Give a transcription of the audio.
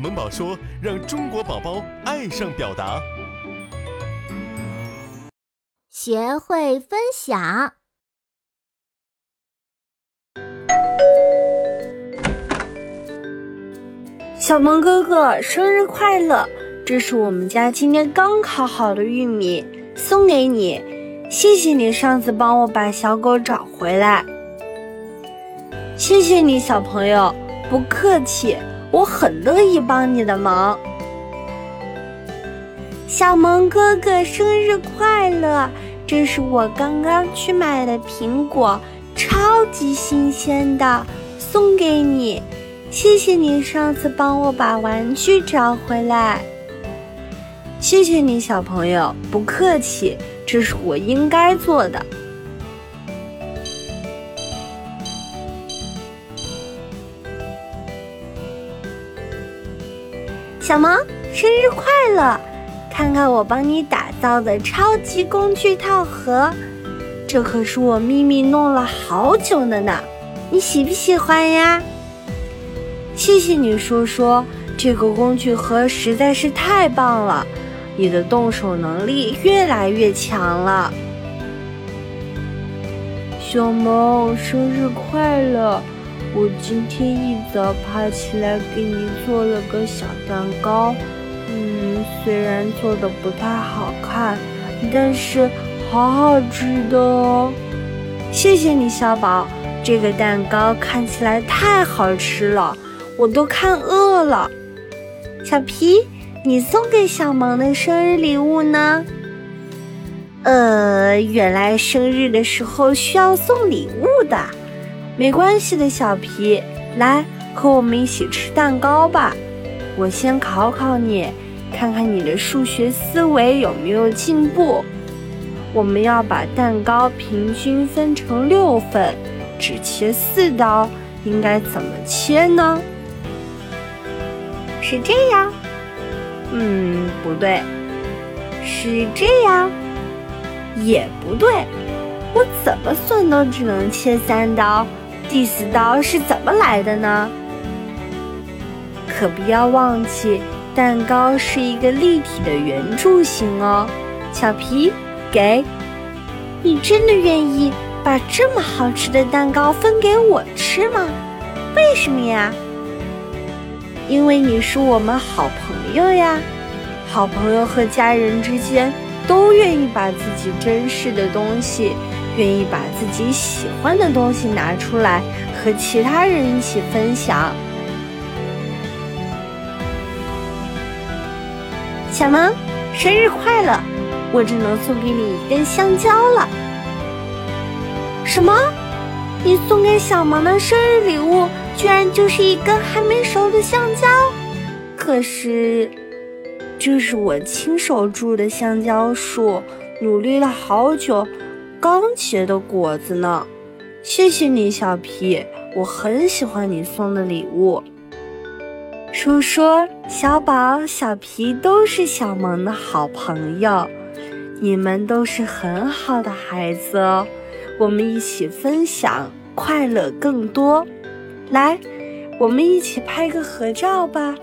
萌宝说：“让中国宝宝爱上表达。”学会分享。小萌哥哥，生日快乐！这是我们家今天刚烤好的玉米，送给你。谢谢你上次帮我把小狗找回来。谢谢你，小朋友，不客气，我很乐意帮你的忙。小萌哥哥，生日快乐！这是我刚刚去买的苹果，超级新鲜的，送给你。谢谢你上次帮我把玩具找回来。谢谢你，小朋友，不客气，这是我应该做的。小萌，生日快乐！看看我帮你打造的超级工具套盒，这可是我秘密弄了好久的呢，你喜不喜欢呀？谢谢你，叔叔，这个工具盒实在是太棒了，你的动手能力越来越强了。小萌，生日快乐！我今天一早爬起来给你做了个小蛋糕，嗯，虽然做的不太好看，但是好好吃的哦。谢谢你，小宝，这个蛋糕看起来太好吃了。我都看饿了，小皮，你送给小萌的生日礼物呢？呃，原来生日的时候需要送礼物的，没关系的，小皮，来和我们一起吃蛋糕吧。我先考考你，看看你的数学思维有没有进步。我们要把蛋糕平均分成六份，只切四刀，应该怎么切呢？是这样，嗯，不对，是这样，也不对，我怎么算都只能切三刀，第四刀是怎么来的呢？可不要忘记，蛋糕是一个立体的圆柱形哦。小皮，给，你真的愿意把这么好吃的蛋糕分给我吃吗？为什么呀？因为你是我们好朋友呀，好朋友和家人之间都愿意把自己珍视的东西，愿意把自己喜欢的东西拿出来和其他人一起分享。小萌，生日快乐！我只能送给你一根香蕉了。什么？你送给小萌的生日礼物？居然就是一根还没熟的香蕉，可是这是我亲手种的香蕉树，努力了好久刚结的果子呢。谢谢你，小皮，我很喜欢你送的礼物。叔叔、小宝、小皮都是小萌的好朋友，你们都是很好的孩子哦。我们一起分享，快乐更多。来，我们一起拍个合照吧。